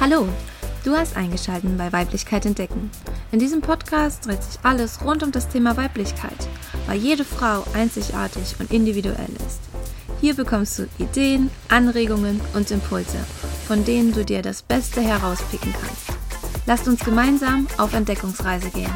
Hallo, du hast eingeschaltet bei Weiblichkeit entdecken. In diesem Podcast dreht sich alles rund um das Thema Weiblichkeit, weil jede Frau einzigartig und individuell ist. Hier bekommst du Ideen, Anregungen und Impulse, von denen du dir das Beste herauspicken kannst. Lasst uns gemeinsam auf Entdeckungsreise gehen.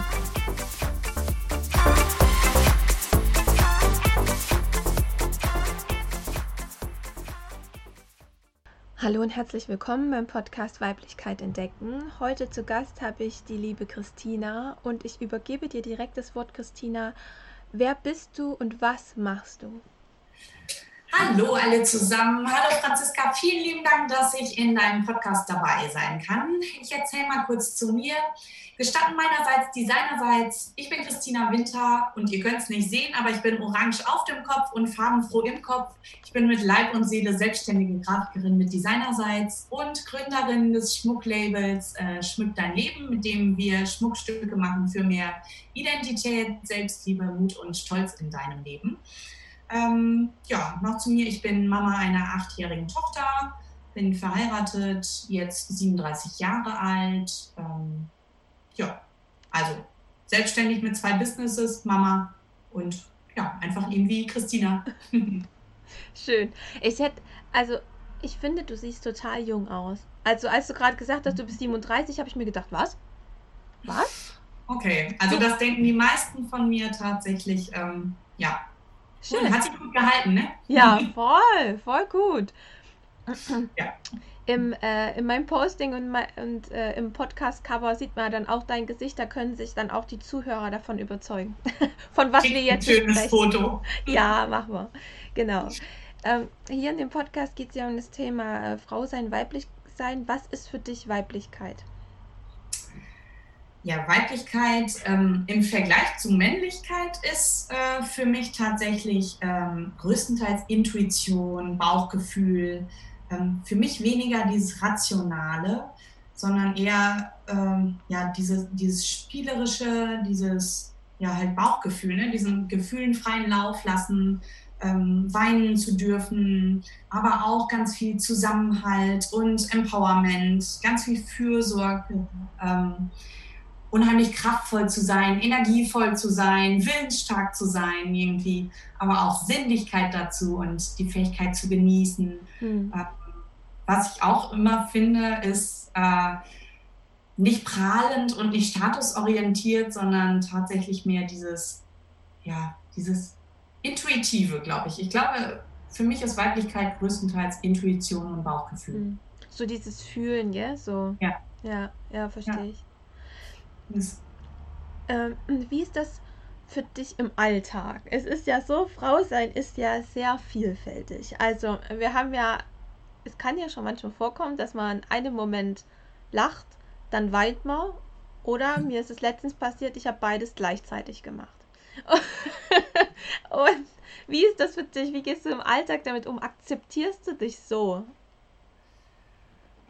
Hallo und herzlich willkommen beim Podcast Weiblichkeit entdecken. Heute zu Gast habe ich die liebe Christina und ich übergebe dir direkt das Wort Christina. Wer bist du und was machst du? Hallo alle zusammen. Hallo Franziska, vielen lieben Dank, dass ich in deinem Podcast dabei sein kann. Ich erzähle mal kurz zu mir. Gestatten meinerseits, designerseits. Ich bin Christina Winter und ihr könnt es nicht sehen, aber ich bin orange auf dem Kopf und farbenfroh im Kopf. Ich bin mit Leib und Seele selbstständige Grafikerin mit Designerseits und Gründerin des Schmucklabels äh, Schmück dein Leben, mit dem wir Schmuckstücke machen für mehr Identität, Selbstliebe, Mut und Stolz in deinem Leben. Ähm, ja, noch zu mir. Ich bin Mama einer achtjährigen Tochter, bin verheiratet, jetzt 37 Jahre alt. Ähm, ja, also selbstständig mit zwei Businesses, Mama und ja, einfach irgendwie Christina. Schön. Ich hätte, also ich finde, du siehst total jung aus. Also als du gerade gesagt hast, du bist 37, habe ich mir gedacht, was? Was? Okay, also das denken die meisten von mir tatsächlich, ähm, ja. Schön. Hat sich gut gehalten, ne? Ja, voll, voll gut. Ja im, äh, in meinem Posting und, und äh, im Podcast-Cover sieht man dann auch dein Gesicht. Da können sich dann auch die Zuhörer davon überzeugen, von was Schick wir jetzt Schönes sprechen. Foto. Ja, machen wir. Genau. Ähm, hier in dem Podcast geht es ja um das Thema äh, Frau sein, weiblich sein. Was ist für dich Weiblichkeit? Ja, Weiblichkeit ähm, im Vergleich zu Männlichkeit ist äh, für mich tatsächlich ähm, größtenteils Intuition, Bauchgefühl, ähm, für mich weniger dieses Rationale, sondern eher ähm, ja, diese, dieses Spielerische, dieses ja, halt Bauchgefühl, ne? diesen Gefühlen freien Lauf lassen, ähm, weinen zu dürfen, aber auch ganz viel Zusammenhalt und Empowerment, ganz viel Fürsorge, ähm, unheimlich kraftvoll zu sein, energievoll zu sein, willensstark zu sein irgendwie, aber auch Sinnlichkeit dazu und die Fähigkeit zu genießen. Mhm. Was ich auch immer finde, ist äh, nicht prahlend und nicht statusorientiert, sondern tatsächlich mehr dieses, ja, dieses Intuitive, glaube ich. Ich glaube, für mich ist Weiblichkeit größtenteils Intuition und Bauchgefühl. Hm. So dieses Fühlen, ja? So. Ja. Ja, ja, verstehe ja. ich. Ähm, wie ist das für dich im Alltag? Es ist ja so, Frau sein ist ja sehr vielfältig. Also, wir haben ja es kann ja schon manchmal vorkommen, dass man in einem Moment lacht, dann weint man. Oder mir ist es letztens passiert, ich habe beides gleichzeitig gemacht. Und wie ist das für dich? Wie gehst du im Alltag damit um? Akzeptierst du dich so?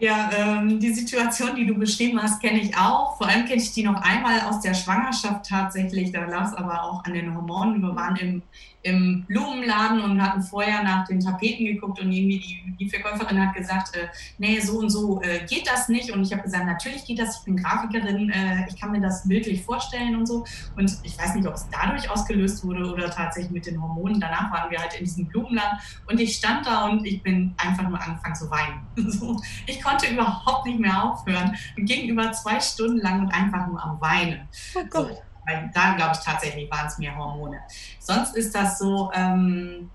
Ja, ähm, die Situation, die du beschrieben hast, kenne ich auch. Vor allem kenne ich die noch einmal aus der Schwangerschaft tatsächlich. Da lag es aber auch an den Hormonen. Wir waren im, im Blumenladen und hatten vorher nach den Tapeten geguckt und irgendwie die, die Verkäuferin hat gesagt, äh, nee, so und so äh, geht das nicht. Und ich habe gesagt, natürlich geht das. Ich bin Grafikerin, äh, ich kann mir das bildlich vorstellen und so. Und ich weiß nicht, ob es dadurch ausgelöst wurde oder tatsächlich mit den Hormonen. Danach waren wir halt in diesem Blumenladen und ich stand da und ich bin einfach nur angefangen zu weinen. so, ich konnte überhaupt nicht mehr aufhören und ging über zwei Stunden lang und einfach nur am Weinen. Oh Gott. So, weil da glaube ich tatsächlich waren es mehr Hormone. Sonst ist das so, ähm,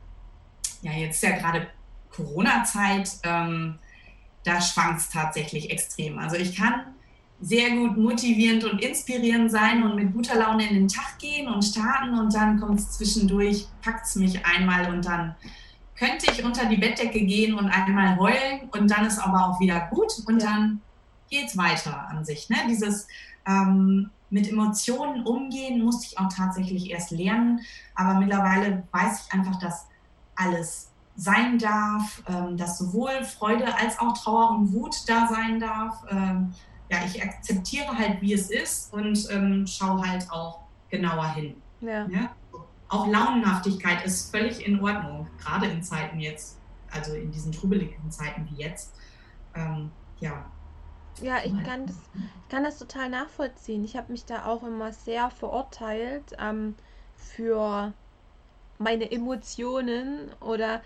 ja, jetzt ist ja gerade Corona-Zeit, ähm, da schwankt es tatsächlich extrem. Also ich kann sehr gut motivierend und inspirierend sein und mit guter Laune in den Tag gehen und starten und dann kommt es zwischendurch, packt es mich einmal und dann könnte ich unter die Bettdecke gehen und einmal heulen und dann ist aber auch wieder gut und ja. dann geht es weiter an sich. Ne? Dieses ähm, mit Emotionen umgehen musste ich auch tatsächlich erst lernen, aber mittlerweile weiß ich einfach, dass alles sein darf, ähm, dass sowohl Freude als auch Trauer und Wut da sein darf. Ähm, ja, ich akzeptiere halt, wie es ist und ähm, schaue halt auch genauer hin. Ja. ja? Auch Launenhaftigkeit ist völlig in Ordnung, gerade in Zeiten jetzt, also in diesen trubeligen Zeiten wie jetzt. Ähm, ja, Ja, ich kann das, ich kann das total nachvollziehen. Ich habe mich da auch immer sehr verurteilt ähm, für meine Emotionen oder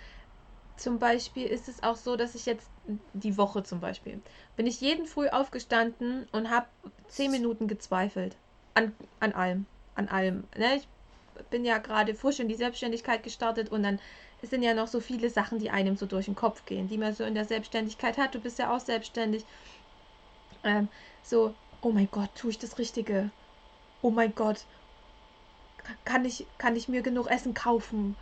zum Beispiel ist es auch so, dass ich jetzt die Woche zum Beispiel bin ich jeden Früh aufgestanden und habe zehn Minuten gezweifelt an, an allem, an allem. Ne? Ich bin ja gerade frisch in die Selbstständigkeit gestartet und dann sind ja noch so viele Sachen, die einem so durch den Kopf gehen, die man so in der Selbstständigkeit hat. Du bist ja auch selbstständig. Ähm, so, oh mein Gott, tue ich das Richtige? Oh mein Gott, kann ich, kann ich mir genug Essen kaufen?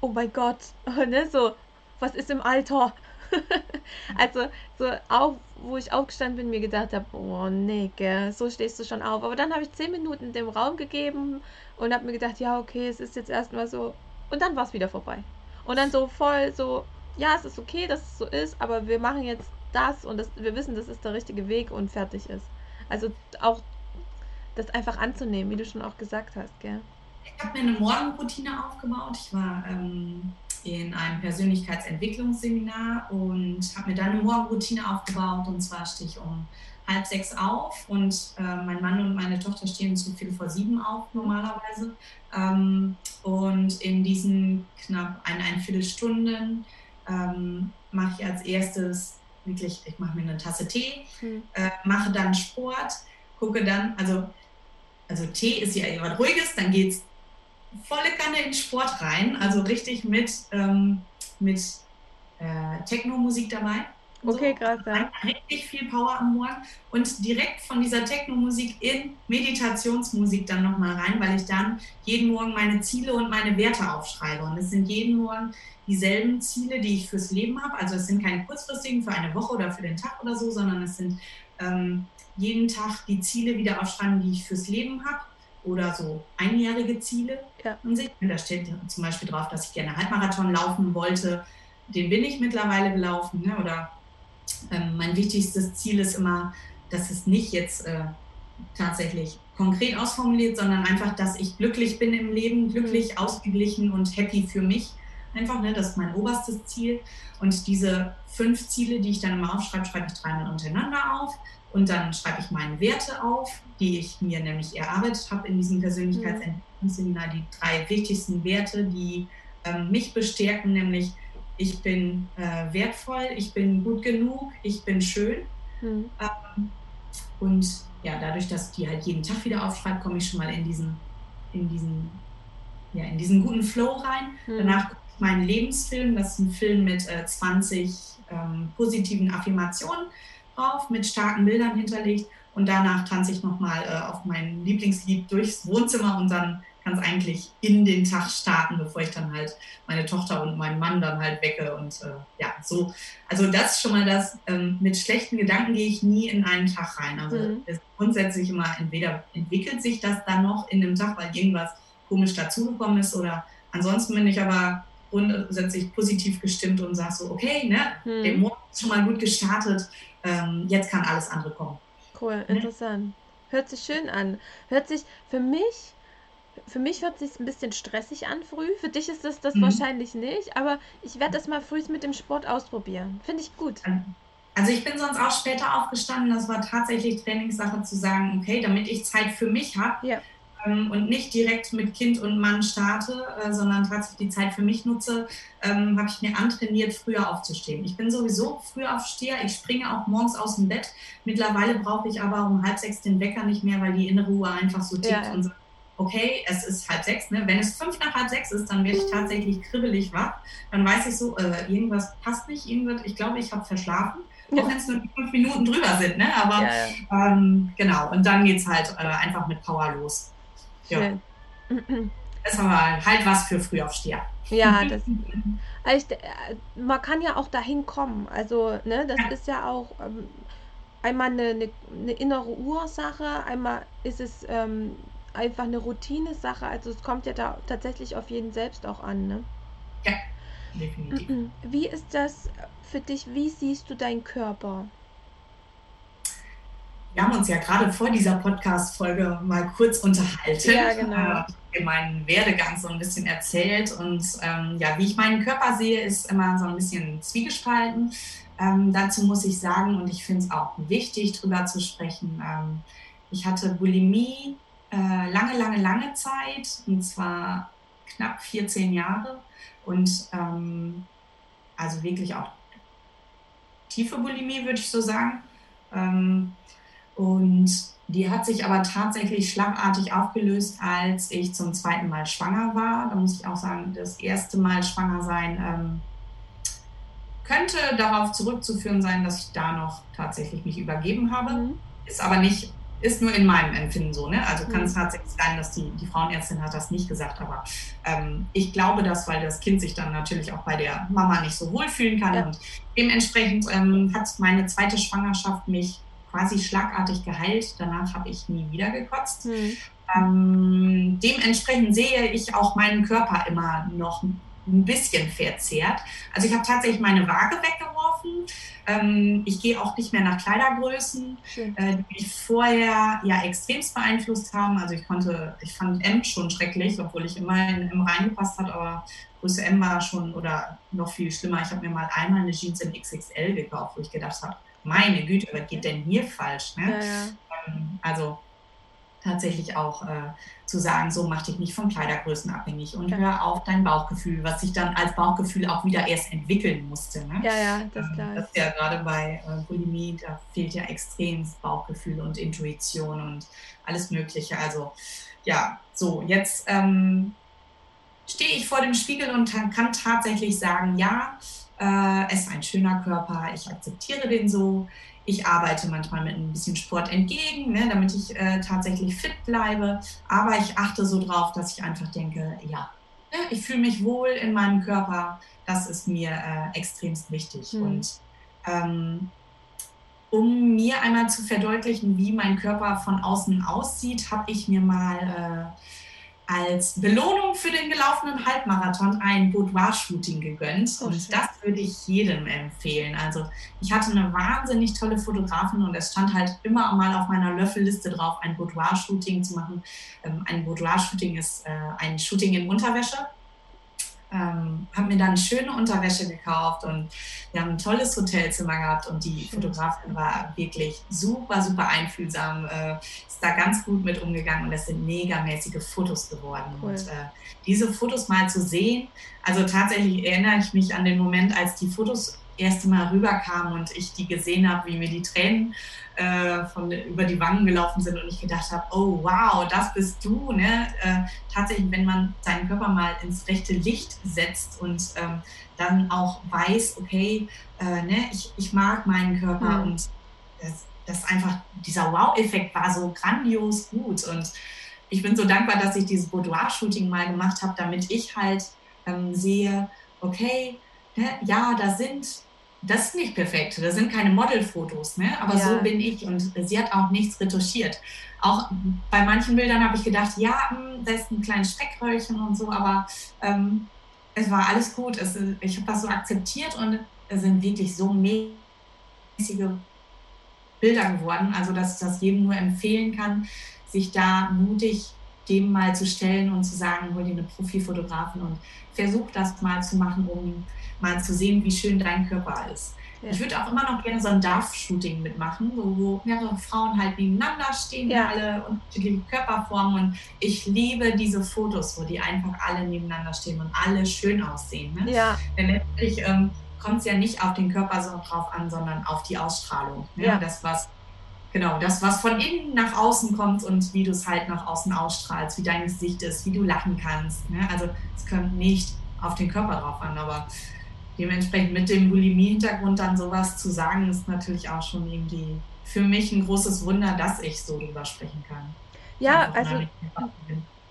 Oh mein Gott, ne? So, was ist im Alter? also, so auch, wo ich aufgestanden bin, mir gedacht habe, oh nee, gell, so stehst du schon auf. Aber dann habe ich zehn Minuten dem Raum gegeben und habe mir gedacht, ja, okay, es ist jetzt erstmal so. Und dann war es wieder vorbei. Und dann so voll so, ja, es ist okay, dass es so ist, aber wir machen jetzt das und das, wir wissen, das ist der richtige Weg und fertig ist. Also auch das einfach anzunehmen, wie du schon auch gesagt hast, gell? Ich habe mir eine Morgenroutine aufgebaut. Ich war ähm, in einem Persönlichkeitsentwicklungsseminar und habe mir dann eine Morgenroutine aufgebaut. Und zwar stehe ich um halb sechs auf und äh, mein Mann und meine Tochter stehen zu viel vor sieben auf normalerweise. Ähm, und in diesen knapp eineinviertel Viertelstunden ähm, mache ich als erstes wirklich, ich mache mir eine Tasse Tee, mhm. äh, mache dann Sport, gucke dann, also, also Tee ist ja etwas Ruhiges, dann geht es volle Kanne in Sport rein, also richtig mit, ähm, mit äh, Techno-Musik dabei. Okay, so. krass, ja. Richtig viel Power am Morgen und direkt von dieser Techno-Musik in Meditationsmusik dann nochmal rein, weil ich dann jeden Morgen meine Ziele und meine Werte aufschreibe. Und es sind jeden Morgen dieselben Ziele, die ich fürs Leben habe. Also es sind keine kurzfristigen für eine Woche oder für den Tag oder so, sondern es sind ähm, jeden Tag die Ziele wieder aufschreiben, die ich fürs Leben habe oder so einjährige Ziele ja. sich. Da steht zum Beispiel drauf, dass ich gerne Halbmarathon laufen wollte. Den bin ich mittlerweile gelaufen. Ne? Oder ähm, mein wichtigstes Ziel ist immer, dass es nicht jetzt äh, tatsächlich konkret ausformuliert, sondern einfach, dass ich glücklich bin im Leben, glücklich, mhm. ausgeglichen und happy für mich. Einfach, ne, das ist mein oberstes Ziel. Und diese fünf Ziele, die ich dann immer aufschreibe, schreibe ich dreimal untereinander auf. Und dann schreibe ich meine Werte auf, die ich mir nämlich erarbeitet habe in diesem Persönlichkeitsentwicklungsseminar. Die drei wichtigsten Werte, die ähm, mich bestärken, nämlich ich bin äh, wertvoll, ich bin gut genug, ich bin schön. Mhm. Ähm, und ja, dadurch, dass die halt jeden Tag wieder aufschreibe, komme ich schon mal in diesen, in diesen, ja, in diesen guten Flow rein. Mhm. Danach gucke ich meinen Lebensfilm, das ist ein Film mit äh, 20 ähm, positiven Affirmationen drauf, mit starken Bildern hinterlegt. Und danach tanze ich nochmal äh, auf mein Lieblingslied durchs Wohnzimmer und dann kann es eigentlich in den Tag starten, bevor ich dann halt meine Tochter und meinen Mann dann halt wecke. Und äh, ja, so. Also das ist schon mal das, ähm, mit schlechten Gedanken gehe ich nie in einen Tag rein. Also mhm. ist grundsätzlich immer, entweder entwickelt sich das dann noch in dem Tag, weil irgendwas komisch dazugekommen ist oder ansonsten bin ich aber grundsätzlich positiv gestimmt und sage so, okay, ne, mhm. der Morgen ist schon mal gut gestartet, ähm, jetzt kann alles andere kommen. Cool, ne? interessant. Hört sich schön an. Hört sich für mich für mich hört es sich ein bisschen stressig an früh. Für dich ist das das mhm. wahrscheinlich nicht, aber ich werde das mal früh mit dem Sport ausprobieren. Finde ich gut. Also ich bin sonst auch später aufgestanden. Das war tatsächlich Trainingssache zu sagen, okay, damit ich Zeit für mich habe ja. ähm, und nicht direkt mit Kind und Mann starte, äh, sondern tatsächlich die Zeit für mich nutze, ähm, habe ich mir antrainiert, früher aufzustehen. Ich bin sowieso früher aufsteher. Ich springe auch morgens aus dem Bett. Mittlerweile brauche ich aber um halb sechs den Wecker nicht mehr, weil die innere Uhr einfach so tickt ja. und sagt, okay, es ist halb sechs. Ne? Wenn es fünf nach halb sechs ist, dann werde ich tatsächlich kribbelig wach. Dann weiß ich so, äh, irgendwas passt nicht, irgendwas, ich glaube, ich habe verschlafen. Ja. Auch wenn es nur fünf Minuten drüber sind, ne? Aber ja, ja. Ähm, genau, und dann geht es halt äh, einfach mit Power los. Ja. Das ist aber halt was für Frühaufsteher. Ja, das, also ich, äh, man kann ja auch dahin kommen. Also, ne, das ist ja auch ähm, einmal eine, eine, eine, innere Ursache, einmal ist es ähm, einfach eine Routine-Sache. Also es kommt ja da tatsächlich auf jeden selbst auch an, ne? Ja, definitiv. Wie ist das für dich? Wie siehst du deinen Körper? wir haben uns ja gerade vor dieser Podcast-Folge mal kurz unterhalten. Ja, genau. Äh, meinen Werdegang so ein bisschen erzählt und ähm, ja, wie ich meinen Körper sehe, ist immer so ein bisschen zwiegespalten. Ähm, dazu muss ich sagen, und ich finde es auch wichtig, darüber zu sprechen, ähm, ich hatte Bulimie äh, lange, lange, lange Zeit, und zwar knapp 14 Jahre. Und ähm, also wirklich auch tiefe Bulimie, würde ich so sagen. Ähm, und die hat sich aber tatsächlich schlagartig aufgelöst, als ich zum zweiten Mal schwanger war. Da muss ich auch sagen, das erste Mal schwanger sein ähm, könnte darauf zurückzuführen sein, dass ich da noch tatsächlich mich übergeben habe. Mhm. Ist aber nicht ist nur in meinem Empfinden so. Ne? Also kann es mhm. tatsächlich sein, dass die, die Frauenärztin hat das nicht gesagt, aber ähm, ich glaube das, weil das Kind sich dann natürlich auch bei der Mama nicht so wohlfühlen kann. Ja. Und dementsprechend ähm, hat meine zweite Schwangerschaft mich quasi schlagartig geheilt. Danach habe ich nie wieder gekotzt. Mhm. Ähm, dementsprechend sehe ich auch meinen Körper immer noch ein bisschen verzerrt. Also ich habe tatsächlich meine Waage weggeworfen. Ähm, ich gehe auch nicht mehr nach Kleidergrößen, äh, die mich vorher ja extremst beeinflusst haben. Also ich konnte, ich fand M schon schrecklich, obwohl ich immer in M reingepasst hat, aber Größe M war schon oder noch viel schlimmer. Ich habe mir mal einmal eine Jeans in XXL gekauft, wo ich gedacht habe, meine Güte, was geht denn hier falsch? Ne? Ja, ja. Ähm, also tatsächlich auch äh, zu sagen, so mach dich nicht von Kleidergrößen abhängig und hör auf dein Bauchgefühl, was sich dann als Bauchgefühl auch wieder erst entwickeln musste. Ne? Ja, ja, das ähm, Das ist ja gerade bei äh, Bulimie, da fehlt ja extrem Bauchgefühl und Intuition und alles Mögliche. Also ja, so, jetzt ähm, stehe ich vor dem Spiegel und kann tatsächlich sagen, ja, äh, es ist ein schöner Körper, ich akzeptiere den so. Ich arbeite manchmal mit ein bisschen Sport entgegen, ne, damit ich äh, tatsächlich fit bleibe. Aber ich achte so drauf, dass ich einfach denke, ja, ne, ich fühle mich wohl in meinem Körper. Das ist mir äh, extremst wichtig. Mhm. Und ähm, um mir einmal zu verdeutlichen, wie mein Körper von außen aussieht, habe ich mir mal äh, als Belohnung für den gelaufenen Halbmarathon ein Boudoir-Shooting gegönnt. Oh, und das würde ich jedem empfehlen. Also ich hatte eine wahnsinnig tolle Fotografin und es stand halt immer mal auf meiner Löffelliste drauf, ein Boudoir-Shooting zu machen. Ähm, ein Boudoir-Shooting ist äh, ein Shooting in Unterwäsche ähm, habe mir dann schöne Unterwäsche gekauft und wir haben ein tolles Hotelzimmer gehabt und die Fotografin war wirklich super, super einfühlsam, äh, ist da ganz gut mit umgegangen und es sind megamäßige Fotos geworden. Cool. Und äh, diese Fotos mal zu sehen, also tatsächlich erinnere ich mich an den Moment, als die Fotos erste Mal rüberkamen und ich die gesehen habe, wie mir die Tränen äh, von, über die Wangen gelaufen sind und ich gedacht habe, oh wow, das bist du. Ne? Äh, tatsächlich, wenn man seinen Körper mal ins rechte Licht setzt und ähm, dann auch weiß, okay, äh, ne, ich, ich mag meinen Körper mhm. und das, das einfach, dieser Wow-Effekt war so grandios gut und ich bin so dankbar, dass ich dieses Boudoir-Shooting mal gemacht habe, damit ich halt ähm, sehe, okay, ne, ja, da sind das ist nicht perfekt. Das sind keine Modelfotos, ne? aber ja. so bin ich und sie hat auch nichts retuschiert. Auch bei manchen Bildern habe ich gedacht, ja, hm, da ist ein kleines Speckröllchen und so, aber ähm, es war alles gut. Es, ich habe das so akzeptiert und es sind wirklich so mäßige Bilder geworden, also dass ich das jedem nur empfehlen kann, sich da mutig dem mal zu stellen und zu sagen, hol dir eine Profifotografin und versuch das mal zu machen, um mal zu sehen, wie schön dein Körper ist. Ja. Ich würde auch immer noch gerne so ein Darf-Shooting mitmachen, wo, wo mehrere Frauen halt nebeneinander stehen, ja. alle unterschiedliche Körperformen. Und ich liebe diese Fotos, wo die einfach alle nebeneinander stehen und alle schön aussehen. Ne? Ja. Denn letztlich ähm, kommt es ja nicht auf den Körper so drauf an, sondern auf die Ausstrahlung. Ne? Ja. Das, was genau, das, was von innen nach außen kommt und wie du es halt nach außen ausstrahlst, wie dein Gesicht ist, wie du lachen kannst. Ne? Also es kommt nicht auf den Körper drauf an, aber dementsprechend mit dem Bulimie-Hintergrund dann sowas zu sagen, ist natürlich auch schon irgendwie für mich ein großes Wunder, dass ich so drüber sprechen kann. Ja, also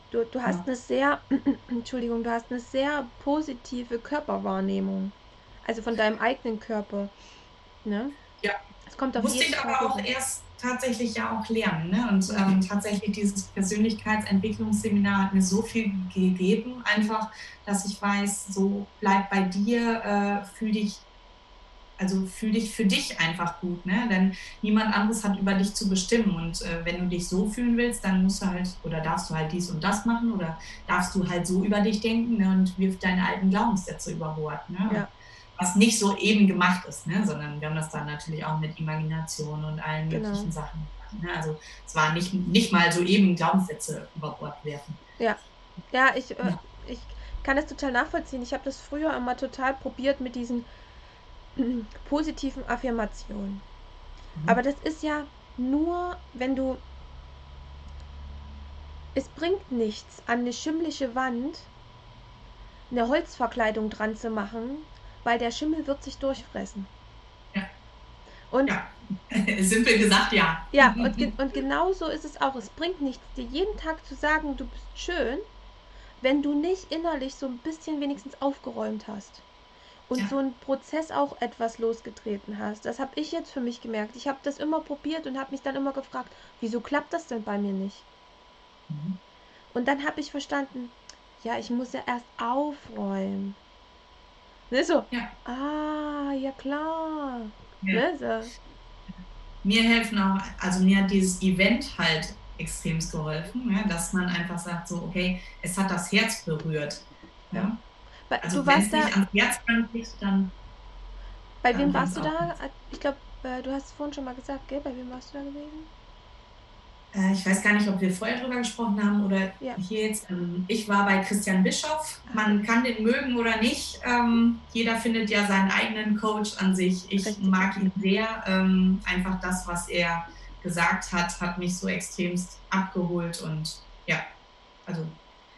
du, du hast ja. eine sehr, Entschuldigung, du hast eine sehr positive Körperwahrnehmung. Also von deinem eigenen Körper. Ne? Ja. Es kommt auf Musste ich aber auch erst tatsächlich ja auch lernen. Ne? Und ähm, tatsächlich dieses Persönlichkeitsentwicklungsseminar hat mir so viel gegeben, einfach, dass ich weiß, so bleib bei dir, äh, fühl dich also fühl dich für dich einfach gut, ne? Denn niemand anderes hat über dich zu bestimmen. Und äh, wenn du dich so fühlen willst, dann musst du halt oder darfst du halt dies und das machen oder darfst du halt so über dich denken ne? und wirf deine alten Glaubenssätze über Bord. Ne? Ja. Was nicht so eben gemacht ist, ne? sondern wir haben das dann natürlich auch mit Imagination und allen genau. möglichen Sachen gemacht. Ne? Also es war nicht, nicht mal so eben Glaubenssätze über Bord werfen. Ja, ja, ich, äh, ja. ich kann das total nachvollziehen. Ich habe das früher immer total probiert mit diesen positiven Affirmationen. Mhm. Aber das ist ja nur, wenn du. Es bringt nichts, an eine schimmliche Wand eine Holzverkleidung dran zu machen, weil der Schimmel wird sich durchfressen. Ja. Und ja. Simpel gesagt, ja. Ja, und, ge und genau so ist es auch. Es bringt nichts, dir jeden Tag zu sagen, du bist schön, wenn du nicht innerlich so ein bisschen wenigstens aufgeräumt hast und ja. so einen Prozess auch etwas losgetreten hast. Das habe ich jetzt für mich gemerkt. Ich habe das immer probiert und habe mich dann immer gefragt, wieso klappt das denn bei mir nicht? Mhm. Und dann habe ich verstanden, ja, ich muss ja erst aufräumen. Ne, so, ja. ah, ja klar. Ja. Ne, so. Mir helfen auch, also mir hat dieses Event halt extrem geholfen, ne, dass man einfach sagt, so, okay, es hat das Herz berührt. Ja. Also du warst da. Ans Herz kriegt, dann. Bei wem warst du da? Ich glaube, äh, du hast es vorhin schon mal gesagt, gell? Bei wem warst du da gewesen? Äh, ich weiß gar nicht, ob wir vorher drüber gesprochen haben oder ja. hier jetzt. Ähm, ich war bei Christian Bischoff. Man kann den mögen oder nicht. Ähm, jeder findet ja seinen eigenen Coach an sich. Ich Richtig. mag ihn sehr. Ähm, einfach das, was er gesagt hat, hat mich so extremst abgeholt und ja, also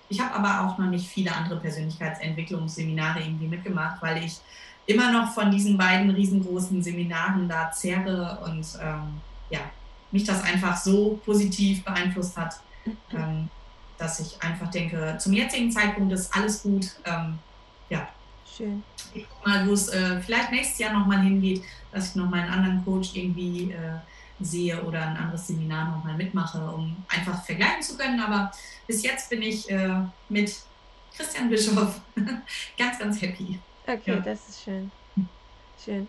ich habe aber auch noch nicht viele andere Persönlichkeitsentwicklungsseminare irgendwie mitgemacht, weil ich immer noch von diesen beiden riesengroßen Seminaren da zerre und ähm, ja, mich das einfach so positiv beeinflusst hat, ähm, dass ich einfach denke, zum jetzigen Zeitpunkt ist alles gut. Ähm, ja. Schön. Ich guck mal, wo es äh, vielleicht nächstes Jahr nochmal hingeht, dass ich nochmal einen anderen Coach irgendwie äh, sehe oder ein anderes Seminar nochmal mitmache, um einfach vergleichen zu können. Aber bis jetzt bin ich äh, mit Christian Bischof ganz, ganz happy. Okay, ja. das ist schön. Schön.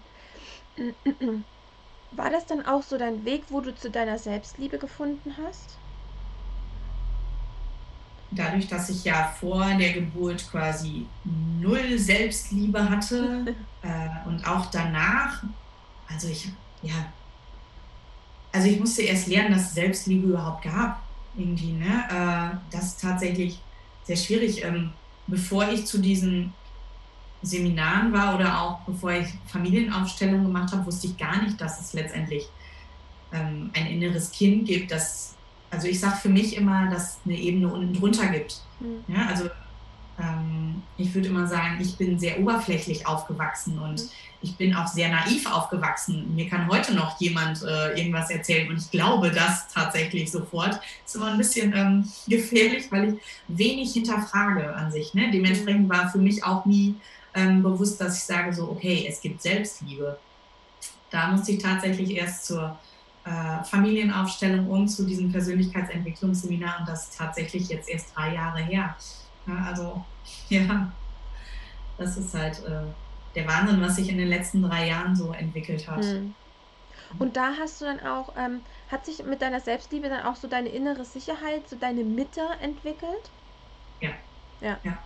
War das dann auch so dein Weg, wo du zu deiner Selbstliebe gefunden hast? Dadurch, dass ich ja vor der Geburt quasi null Selbstliebe hatte äh, und auch danach, also ich, ja, also ich musste erst lernen, dass es Selbstliebe überhaupt gab. Irgendwie, ne? Äh, das ist tatsächlich sehr schwierig. Ähm, bevor ich zu diesen Seminaren war oder auch bevor ich Familienaufstellungen gemacht habe, wusste ich gar nicht, dass es letztendlich ähm, ein inneres Kind gibt, das, also ich sage für mich immer, dass es eine Ebene unten drunter gibt. Mhm. Ja, also ähm, ich würde immer sagen, ich bin sehr oberflächlich aufgewachsen und mhm. ich bin auch sehr naiv aufgewachsen. Mir kann heute noch jemand äh, irgendwas erzählen und ich glaube das tatsächlich sofort. Ist immer ein bisschen ähm, gefährlich, weil ich wenig hinterfrage an sich. Ne? Dementsprechend mhm. war für mich auch nie ähm, bewusst, dass ich sage so, okay, es gibt Selbstliebe. Da musste ich tatsächlich erst zur äh, Familienaufstellung und zu diesem Persönlichkeitsentwicklungsseminar und das ist tatsächlich jetzt erst drei Jahre her. Ja, also, ja, das ist halt äh, der Wahnsinn, was sich in den letzten drei Jahren so entwickelt hat. Mhm. Und da hast du dann auch, ähm, hat sich mit deiner Selbstliebe dann auch so deine innere Sicherheit, so deine Mitte entwickelt? Ja. Ja. ja.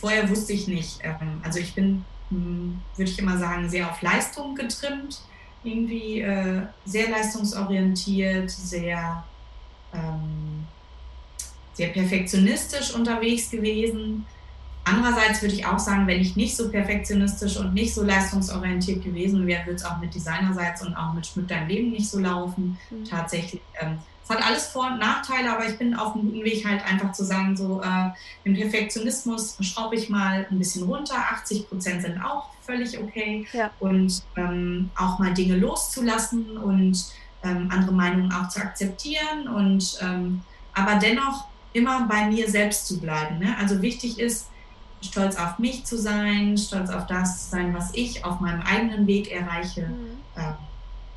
Vorher wusste ich nicht, ähm, also ich bin, hm, würde ich immer sagen, sehr auf Leistung getrimmt, irgendwie äh, sehr leistungsorientiert, sehr ähm, sehr perfektionistisch unterwegs gewesen. Andererseits würde ich auch sagen, wenn ich nicht so perfektionistisch und nicht so leistungsorientiert gewesen wäre, würde es auch mit Designerseits und auch mit Schmück dein Leben nicht so laufen. Mhm. Tatsächlich. Ähm, es hat alles Vor- und Nachteile, aber ich bin auf einem guten Weg halt einfach zu sagen, so äh, im Perfektionismus schraube ich mal ein bisschen runter. 80 Prozent sind auch völlig okay. Ja. Und ähm, auch mal Dinge loszulassen und ähm, andere Meinungen auch zu akzeptieren und ähm, aber dennoch immer bei mir selbst zu bleiben. Ne? Also wichtig ist, stolz auf mich zu sein, stolz auf das zu sein, was ich auf meinem eigenen Weg erreiche. Mhm. Ähm,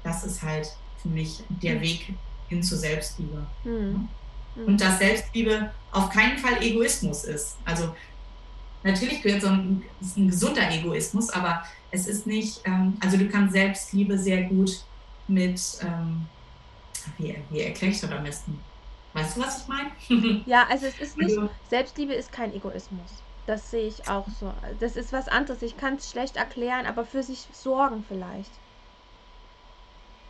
das ist halt für mich der mhm. Weg hin zur Selbstliebe. Mhm. Und dass Selbstliebe auf keinen Fall Egoismus ist. Also natürlich gehört so ein, ein gesunder Egoismus, aber es ist nicht, ähm, also du kannst Selbstliebe sehr gut mit, ähm, wie, wie erkläre ich das am besten? Weißt du, was ich meine? ja, also es ist nicht, also Selbstliebe ist kein Egoismus. Das sehe ich auch so. Das ist was anderes. Ich kann es schlecht erklären, aber für sich sorgen vielleicht.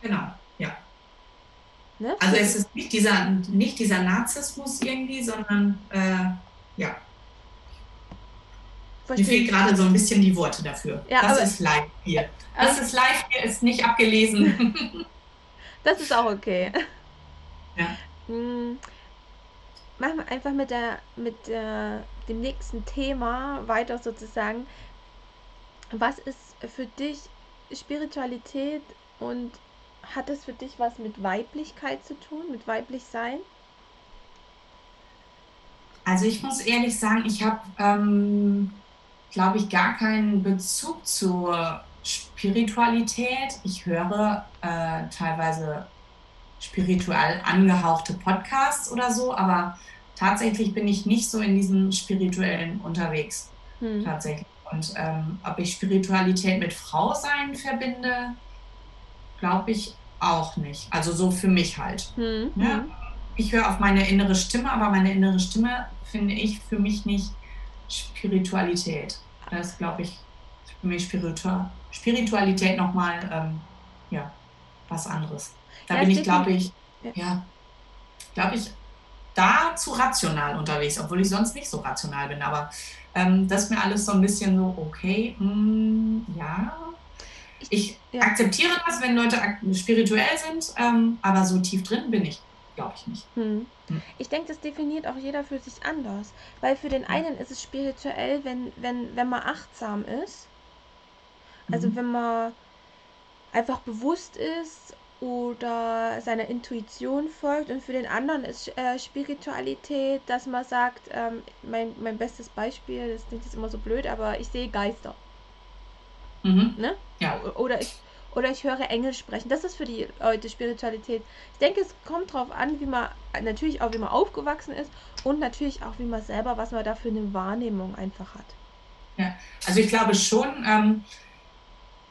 Genau, ja. Ne? Also es ist nicht dieser, nicht dieser Narzissmus irgendwie, sondern äh, ja. Verstehe. Mir fehlt gerade so ein bisschen die Worte dafür. Ja, das ist live hier. Das also, ist live hier, ist nicht abgelesen. das ist auch okay. Ja. Hm, machen wir einfach mit der, mit der, dem nächsten Thema weiter sozusagen. Was ist für dich Spiritualität und hat es für dich was mit Weiblichkeit zu tun, mit weiblich sein? Also ich muss ehrlich sagen, ich habe, ähm, glaube ich, gar keinen Bezug zur Spiritualität. Ich höre äh, teilweise spirituell angehauchte Podcasts oder so, aber tatsächlich bin ich nicht so in diesem spirituellen unterwegs. Hm. Tatsächlich. Und ähm, ob ich Spiritualität mit Frau sein verbinde, glaube ich auch nicht. Also so für mich halt. Hm. Ja? Hm. Ich höre auf meine innere Stimme, aber meine innere Stimme finde ich für mich nicht Spiritualität. Das glaube ich, für mich Spiritua Spiritualität nochmal ähm, ja, was anderes. Da ja, bin ich, glaube ich, ja, ja glaube ich, da zu rational unterwegs, obwohl ich sonst nicht so rational bin. Aber ähm, das ist mir alles so ein bisschen so, okay, mh, hm, ja. Ich ja. akzeptiere das, wenn Leute spirituell sind, ähm, aber so tief drin bin ich, glaube ich nicht. Hm. Hm. Ich denke, das definiert auch jeder für sich anders. Weil für den einen ist es spirituell, wenn, wenn, wenn man achtsam ist. Also mhm. wenn man einfach bewusst ist oder seiner Intuition folgt und für den anderen ist äh, Spiritualität, dass man sagt, ähm, mein, mein bestes Beispiel, das klingt jetzt immer so blöd, aber ich sehe Geister. Mhm. Ne? Ja. Oder ich, oder ich höre Engel sprechen. Das ist für die Leute Spiritualität. Ich denke, es kommt darauf an, wie man, natürlich auch wie man aufgewachsen ist und natürlich auch, wie man selber, was man da für eine Wahrnehmung einfach hat. Ja, also ich glaube schon, ähm,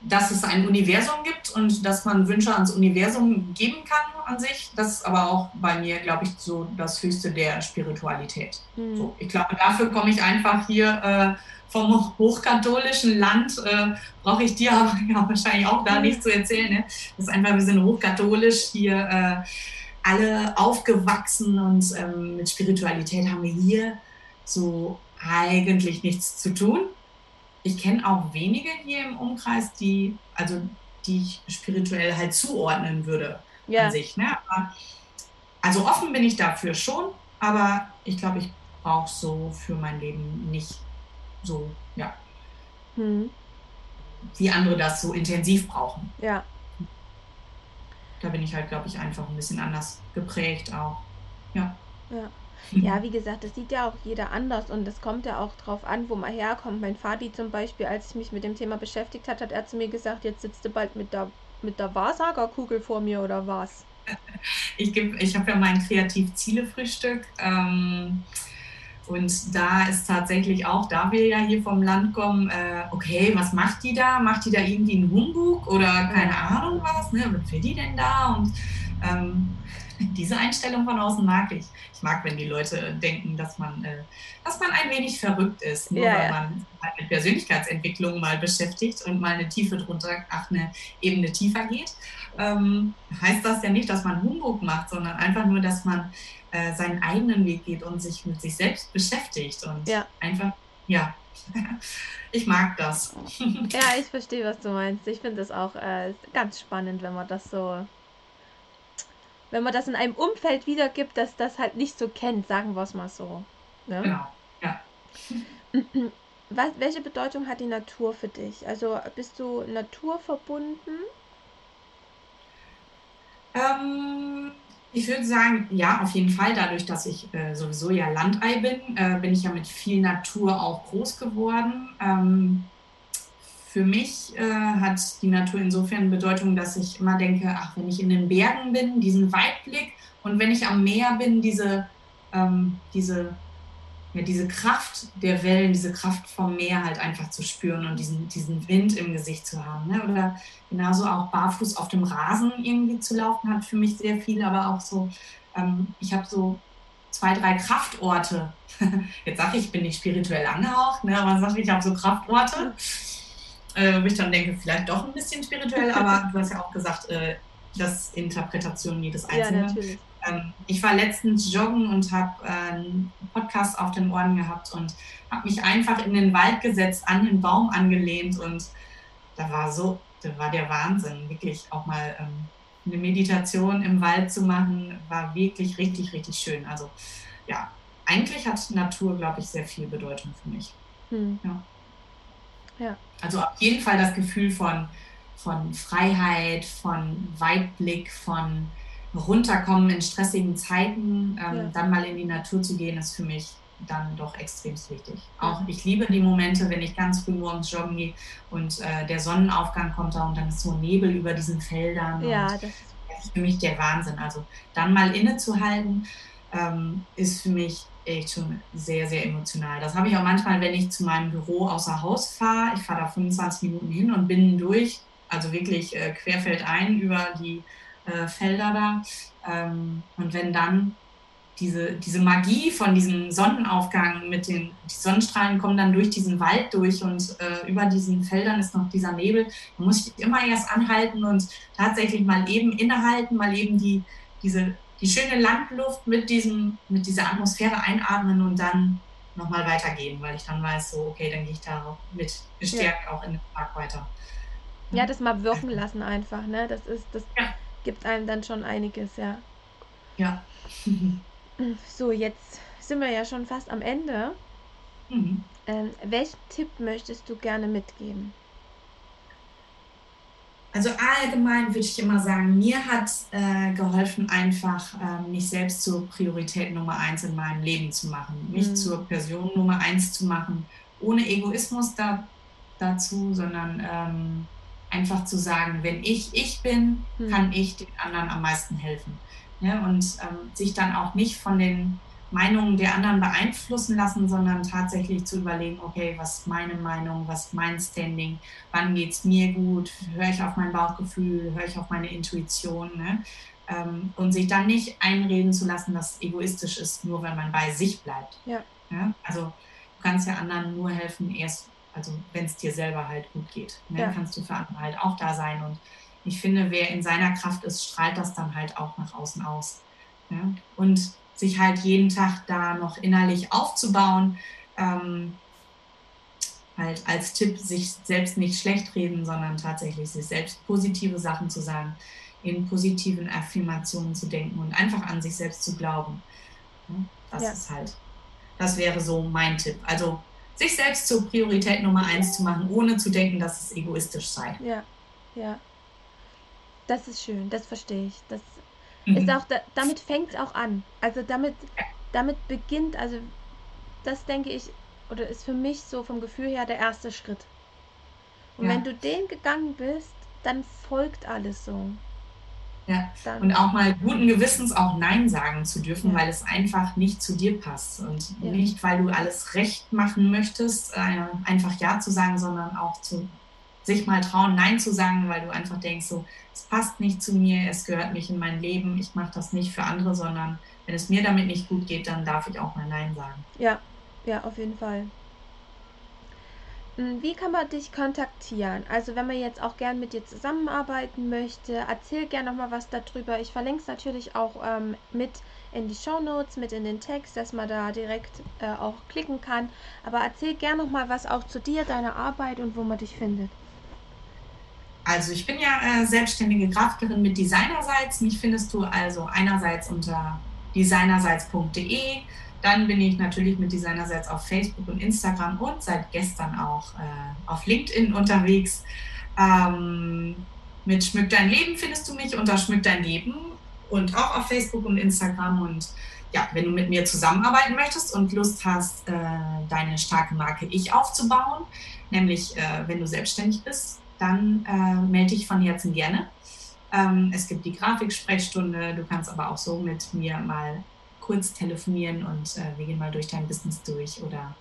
dass es ein Universum gibt und dass man Wünsche ans Universum geben kann an sich. Das ist aber auch bei mir, glaube ich, so das Höchste der Spiritualität. Mhm. So, ich glaube, dafür komme ich einfach hier äh, vom hochkatholischen Land, äh, brauche ich dir aber ja, wahrscheinlich auch da nicht zu erzählen. Ne? Das ist einfach, wir sind hochkatholisch hier äh, alle aufgewachsen und ähm, mit Spiritualität haben wir hier so eigentlich nichts zu tun ich kenne auch wenige hier im Umkreis, die, also die ich spirituell halt zuordnen würde ja. an sich. Ne? Aber, also offen bin ich dafür schon, aber ich glaube, ich brauche so für mein Leben nicht so, ja. Hm. Wie andere das so intensiv brauchen. Ja. Da bin ich halt, glaube ich, einfach ein bisschen anders geprägt auch. Ja. Ja. Ja, wie gesagt, das sieht ja auch jeder anders und es kommt ja auch drauf an, wo man herkommt. Mein Vati zum Beispiel, als ich mich mit dem Thema beschäftigt hat, hat er zu mir gesagt, jetzt sitzt du bald mit der, mit der Wahrsagerkugel vor mir oder was? Ich, ich habe ja mein Kreativ-Ziele-Frühstück. Ähm, und da ist tatsächlich auch, da wir ja hier vom Land kommen, äh, okay, was macht die da? Macht die da irgendwie einen Humbug oder keine Ahnung was? Ne? Was will die denn da? Und ähm, diese Einstellung von außen mag ich. Ich mag, wenn die Leute denken, dass man, äh, dass man ein wenig verrückt ist, nur ja, weil ja. man mit Persönlichkeitsentwicklung mal beschäftigt und mal eine Tiefe drunter, ach, eine Ebene tiefer geht. Ähm, heißt das ja nicht, dass man Humbug macht, sondern einfach nur, dass man äh, seinen eigenen Weg geht und sich mit sich selbst beschäftigt und ja. einfach, ja, ich mag das. ja, ich verstehe, was du meinst. Ich finde das auch äh, ganz spannend, wenn man das so wenn man das in einem Umfeld wiedergibt, dass das halt nicht so kennt, sagen wir es mal so. Ne? Genau, ja. Was, welche Bedeutung hat die Natur für dich? Also bist du naturverbunden? Ähm, ich würde sagen, ja, auf jeden Fall. Dadurch, dass ich äh, sowieso ja Landei bin, äh, bin ich ja mit viel Natur auch groß geworden. Ähm, für mich äh, hat die Natur insofern Bedeutung, dass ich immer denke, ach, wenn ich in den Bergen bin, diesen Weitblick und wenn ich am Meer bin, diese, ähm, diese ja, diese Kraft der Wellen, diese Kraft vom Meer halt einfach zu spüren und diesen, diesen Wind im Gesicht zu haben. Ne? Oder genauso auch barfuß auf dem Rasen irgendwie zu laufen, hat für mich sehr viel, aber auch so, ähm, ich habe so zwei, drei Kraftorte. Jetzt sage ich, ich bin nicht spirituell angehaucht, ne? aber sage ich, ich habe so Kraftorte, äh, wo ich dann denke, vielleicht doch ein bisschen spirituell, aber du hast ja auch gesagt, äh, das Interpretation jedes Einzelnen. Ja. Ähm, ich war letztens joggen und habe äh, einen Podcast auf den Ohren gehabt und habe mich einfach in den Wald gesetzt, an den Baum angelehnt und da war so, da war der Wahnsinn, wirklich auch mal ähm, eine Meditation im Wald zu machen, war wirklich richtig, richtig schön. Also ja, eigentlich hat Natur, glaube ich, sehr viel Bedeutung für mich. Hm. Ja. Ja. Also auf jeden Fall das Gefühl von, von Freiheit, von Weitblick, von runterkommen in stressigen Zeiten, ähm, ja. dann mal in die Natur zu gehen, ist für mich dann doch extrem wichtig. Auch ich liebe die Momente, wenn ich ganz früh morgens joggen gehe und äh, der Sonnenaufgang kommt da und dann ist so Nebel über diesen Feldern. Ja, das ist für mich der Wahnsinn. Also dann mal innezuhalten, ähm, ist für mich echt schon sehr, sehr emotional. Das habe ich auch manchmal, wenn ich zu meinem Büro außer Haus fahre. Ich fahre da 25 Minuten hin und bin durch, also wirklich äh, querfeldein über die äh, Felder da. Ähm, und wenn dann diese, diese Magie von diesem Sonnenaufgang mit den die Sonnenstrahlen kommen dann durch diesen Wald durch und äh, über diesen Feldern ist noch dieser Nebel. Da muss ich immer erst anhalten und tatsächlich mal eben innehalten, mal eben die, diese, die schöne Landluft mit, diesem, mit dieser Atmosphäre einatmen und dann nochmal weitergehen, weil ich dann weiß, so, okay, dann gehe ich da mit gestärkt ja. auch in den Park weiter. Ja, das mal wirken lassen einfach, ne? Das ist, das, ja gibt einem dann schon einiges, ja. Ja. so, jetzt sind wir ja schon fast am Ende. Mhm. Ähm, welchen Tipp möchtest du gerne mitgeben? Also allgemein würde ich immer sagen, mir hat äh, geholfen, einfach äh, mich selbst zur Priorität Nummer eins in meinem Leben zu machen, mich mhm. zur Person Nummer eins zu machen, ohne Egoismus da, dazu, sondern ähm, einfach zu sagen, wenn ich ich bin, hm. kann ich den anderen am meisten helfen. Ja, und ähm, sich dann auch nicht von den Meinungen der anderen beeinflussen lassen, sondern tatsächlich zu überlegen, okay, was ist meine Meinung, was ist mein Standing, wann geht es mir gut, höre ich auf mein Bauchgefühl, höre ich auf meine Intuition. Ne? Ähm, und sich dann nicht einreden zu lassen, dass es egoistisch ist, nur wenn man bei sich bleibt. Ja. ja? Also du kannst ja anderen nur helfen, erst also wenn es dir selber halt gut geht, ne, ja. kannst du für andere halt auch da sein. Und ich finde, wer in seiner Kraft ist, strahlt das dann halt auch nach außen aus. Ne? Und sich halt jeden Tag da noch innerlich aufzubauen, ähm, halt als Tipp, sich selbst nicht schlecht reden, sondern tatsächlich sich selbst positive Sachen zu sagen, in positiven Affirmationen zu denken und einfach an sich selbst zu glauben. Das ja. ist halt, das wäre so mein Tipp. Also sich selbst zur Priorität Nummer eins zu machen, ohne zu denken, dass es egoistisch sei. Ja, ja. Das ist schön, das verstehe ich. Das mhm. ist auch, da, damit fängt es auch an. Also damit, damit beginnt, also das denke ich, oder ist für mich so vom Gefühl her der erste Schritt. Und ja. wenn du den gegangen bist, dann folgt alles so. Ja, und auch mal guten Gewissens auch Nein sagen zu dürfen, ja. weil es einfach nicht zu dir passt. Und ja. nicht, weil du alles recht machen möchtest, äh, einfach Ja zu sagen, sondern auch zu sich mal trauen, Nein zu sagen, weil du einfach denkst, so, es passt nicht zu mir, es gehört nicht in mein Leben, ich mache das nicht für andere, sondern wenn es mir damit nicht gut geht, dann darf ich auch mal Nein sagen. Ja, ja, auf jeden Fall. Hm, wie kann man dich kontaktieren? Also wenn man jetzt auch gern mit dir zusammenarbeiten möchte, erzähl gerne nochmal was darüber. Ich verlinke es natürlich auch ähm, mit in die Show Notes, mit in den Text, dass man da direkt äh, auch klicken kann. Aber erzähl gerne nochmal was auch zu dir, deiner Arbeit und wo man dich findet. Also ich bin ja äh, selbstständige Grafikerin mit Designerseits. Mich findest du also einerseits unter designerseits.de dann bin ich natürlich mit Designerseits auf Facebook und Instagram und seit gestern auch äh, auf LinkedIn unterwegs. Ähm, mit Schmück dein Leben findest du mich unter Schmück dein Leben und auch auf Facebook und Instagram. Und ja, wenn du mit mir zusammenarbeiten möchtest und Lust hast, äh, deine starke Marke Ich aufzubauen, nämlich äh, wenn du selbstständig bist, dann äh, melde dich von Herzen gerne. Ähm, es gibt die Grafiksprechstunde, du kannst aber auch so mit mir mal kurz telefonieren und äh, wir gehen mal durch dein Business durch oder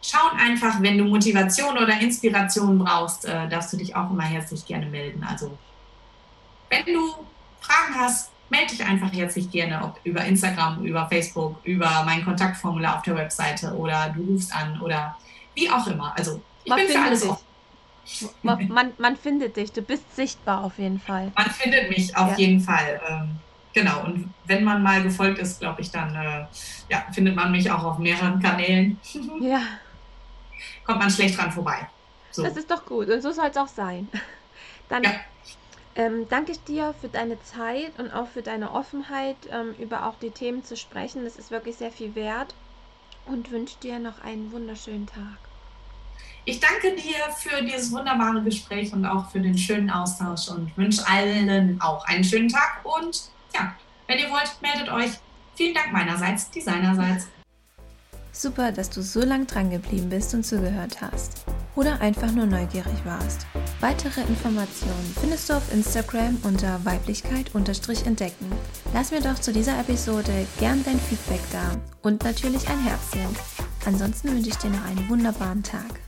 schauen einfach, wenn du Motivation oder Inspiration brauchst, äh, darfst du dich auch immer herzlich gerne melden. Also wenn du Fragen hast, melde dich einfach herzlich gerne, ob über Instagram, über Facebook, über mein Kontaktformular auf der Webseite oder du rufst an oder wie auch immer. Also ich man bin für alles offen. Man, man, findet dich, du bist sichtbar auf jeden Fall. Man findet mich auf ja. jeden Fall. Ähm, genau, und wenn man mal gefolgt ist, glaube ich, dann äh, ja, findet man mich auch auf mehreren Kanälen. Ja. Kommt man schlecht dran vorbei. So. Das ist doch gut und so soll es auch sein. Dann ja. ähm, danke ich dir für deine Zeit und auch für deine Offenheit, ähm, über auch die Themen zu sprechen. Das ist wirklich sehr viel wert und wünsche dir noch einen wunderschönen Tag. Ich danke dir für dieses wunderbare Gespräch und auch für den schönen Austausch und wünsche allen auch einen schönen Tag. Und ja, wenn ihr wollt, meldet euch. Vielen Dank meinerseits, deinerseits. Super, dass du so lang dran geblieben bist und zugehört hast. Oder einfach nur neugierig warst. Weitere Informationen findest du auf Instagram unter Weiblichkeit-entdecken. Lass mir doch zu dieser Episode gern dein Feedback da und natürlich ein Herzchen. Ansonsten wünsche ich dir noch einen wunderbaren Tag.